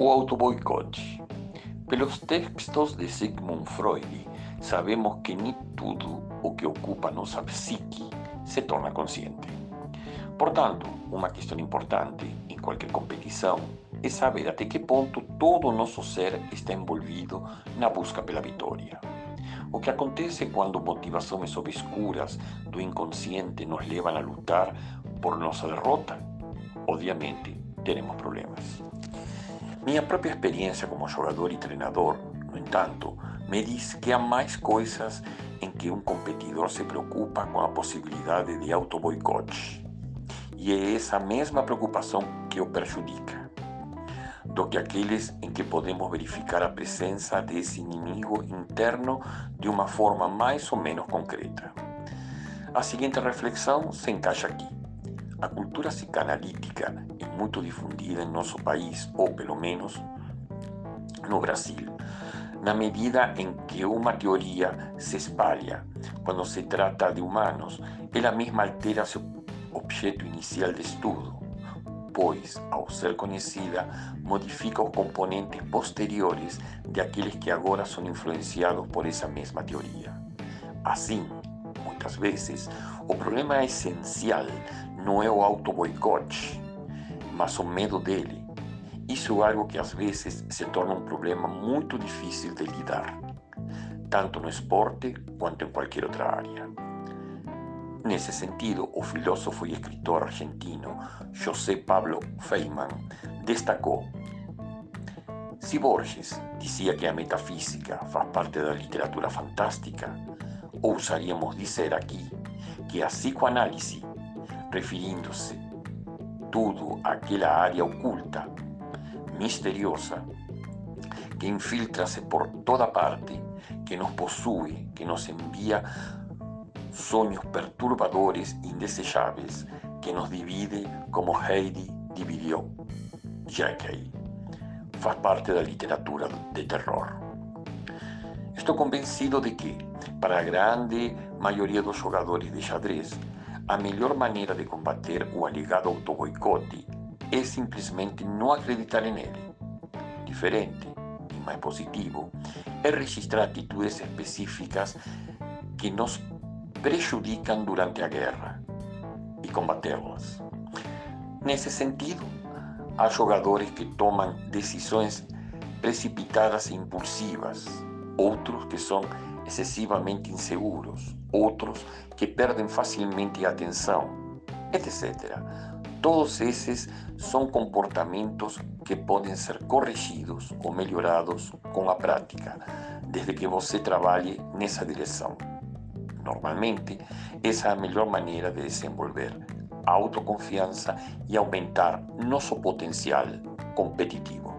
o autoboicote. Pelos textos de Sigmund Freud, sabemos que nem tudo o que ocupa nossa psique se torna consciente. Portanto, uma questão importante em qualquer competição é saber até que ponto todo o nosso ser está envolvido na busca pela vitória. O que acontece quando motivações obscuras do inconsciente nos levam a lutar por nossa derrota? Obviamente, teremos problemas. Minha própria experiência como jogador e treinador, no entanto, me diz que há mais coisas em que um competidor se preocupa com a possibilidade de auto-boicote. E é essa mesma preocupação que o prejudica, do que aqueles em que podemos verificar a presença desse inimigo interno de uma forma mais ou menos concreta. A seguinte reflexão se encaixa aqui. A cultura psicanalítica muito difundida em nosso país, ou pelo menos no Brasil, na medida em que uma teoria se espalha quando se trata de humanos, ela mesma altera seu objeto inicial de estudo, pois, ao ser conhecida, modifica os componentes posteriores de aqueles que agora são influenciados por essa mesma teoria. Assim, muitas vezes, o problema essencial não é o auto-boicote, mas o medo dele. Isso é algo que às vezes se torna um problema muito difícil de lidar, tanto no esporte quanto em qualquer outra área. Nesse sentido, o filósofo e escritor argentino José Pablo Feynman destacou: se Borges dizia que a metafísica faz parte da literatura fantástica, ousaríamos dizer aqui que a psicoanálise refirindo-se tudo àquela área oculta, misteriosa, que infiltra-se por toda parte, que nos possui, que nos envia sonhos perturbadores indesejáveis, que nos divide como Heidi dividiu Jekyll. Faz parte da literatura de terror. Estou convencido de que, para a grande maioria dos jogadores de xadrez, a melhor maneira de combater o alegado autoboicote é simplesmente não acreditar nele. Diferente e mais positivo é registrar atitudes específicas que nos prejudicam durante a guerra e combatê-las. Nesse sentido, há jogadores que tomam decisões precipitadas e impulsivas, outros que são excessivamente inseguros, outros que perdem facilmente a atenção, etc. Todos esses são comportamentos que podem ser corrigidos ou melhorados com a prática, desde que você trabalhe nessa direção. Normalmente, essa é a melhor maneira de desenvolver autoconfiança e aumentar nosso potencial competitivo.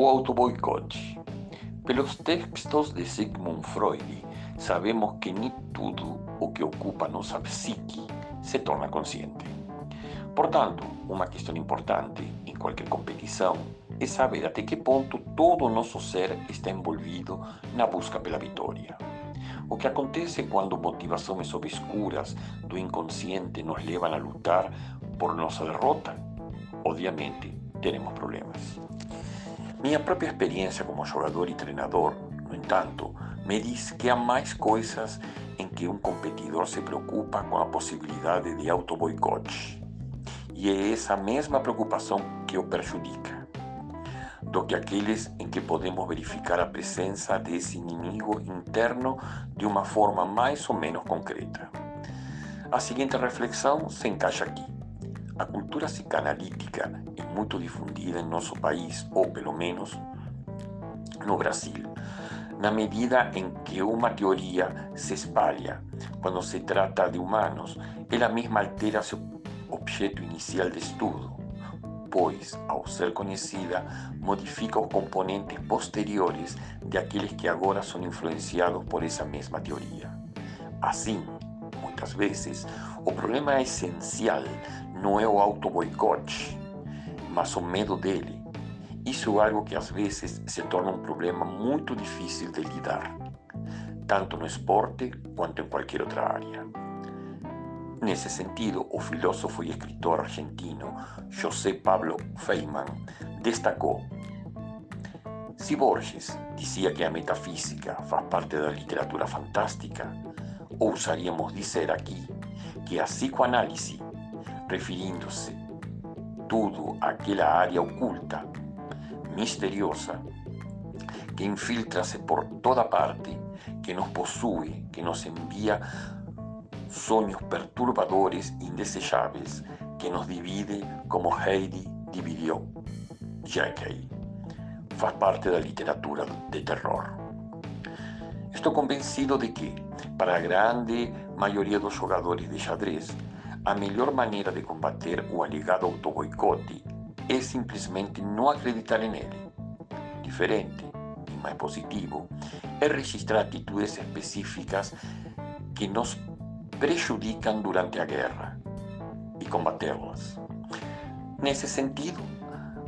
O autoboicote. Pelos textos de Sigmund Freud, sabemos que nem tudo o que ocupa nossa psique se torna consciente. Portanto, uma questão importante em qualquer competição é saber até que ponto todo o nosso ser está envolvido na busca pela vitória. O que acontece quando motivações obscuras do inconsciente nos levam a lutar por nossa derrota? Obviamente, teremos problemas. Minha própria experiência como jogador e treinador, no entanto, me diz que há mais coisas em que um competidor se preocupa com a possibilidade de auto-boicote. E é essa mesma preocupação que o prejudica, do que aqueles em que podemos verificar a presença desse inimigo interno de uma forma mais ou menos concreta. A seguinte reflexão se encaixa aqui. A cultura psicanalítica muito difundida em nosso país, ou pelo menos no Brasil, na medida em que uma teoria se espalha quando se trata de humanos, ela mesma altera seu objeto inicial de estudo, pois, ao ser conhecida, modifica os componentes posteriores de aqueles que agora são influenciados por essa mesma teoria. Assim, muitas vezes, o problema essencial não é o auto-boicote, mas o medo dele. Isso é algo que às vezes se torna um problema muito difícil de lidar, tanto no esporte quanto em qualquer outra área. Nesse sentido, o filósofo e escritor argentino José Pablo Feynman destacou: se Borges dizia que a metafísica faz parte da literatura fantástica, ousaríamos dizer aqui que a psicoanálise, referindo-se tudo àquela área oculta, misteriosa, que infiltra-se por toda parte, que nos possui, que nos envia sonhos perturbadores, indesejáveis, que nos divide como Heidi dividiu Jekyll. Faz parte da literatura de terror. Estou convencido de que, para a grande maioria dos jogadores de xadrez, a melhor maneira de combater o alegado autoboicote é simplesmente não acreditar nele. Diferente e mais positivo é registrar atitudes específicas que nos prejudicam durante a guerra e combatê-las. Nesse sentido,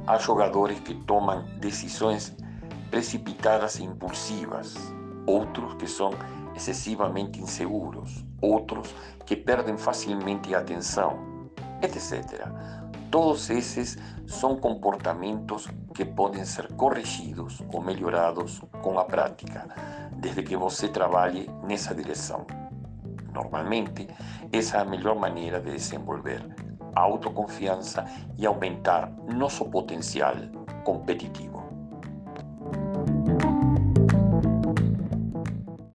há jogadores que tomam decisões precipitadas e impulsivas, outros que são excessivamente inseguros, outros que perdem facilmente a atenção, etc. Todos esses são comportamentos que podem ser corrigidos ou melhorados com a prática, desde que você trabalhe nessa direção. Normalmente, essa é a melhor maneira de desenvolver autoconfiança e aumentar nosso potencial competitivo.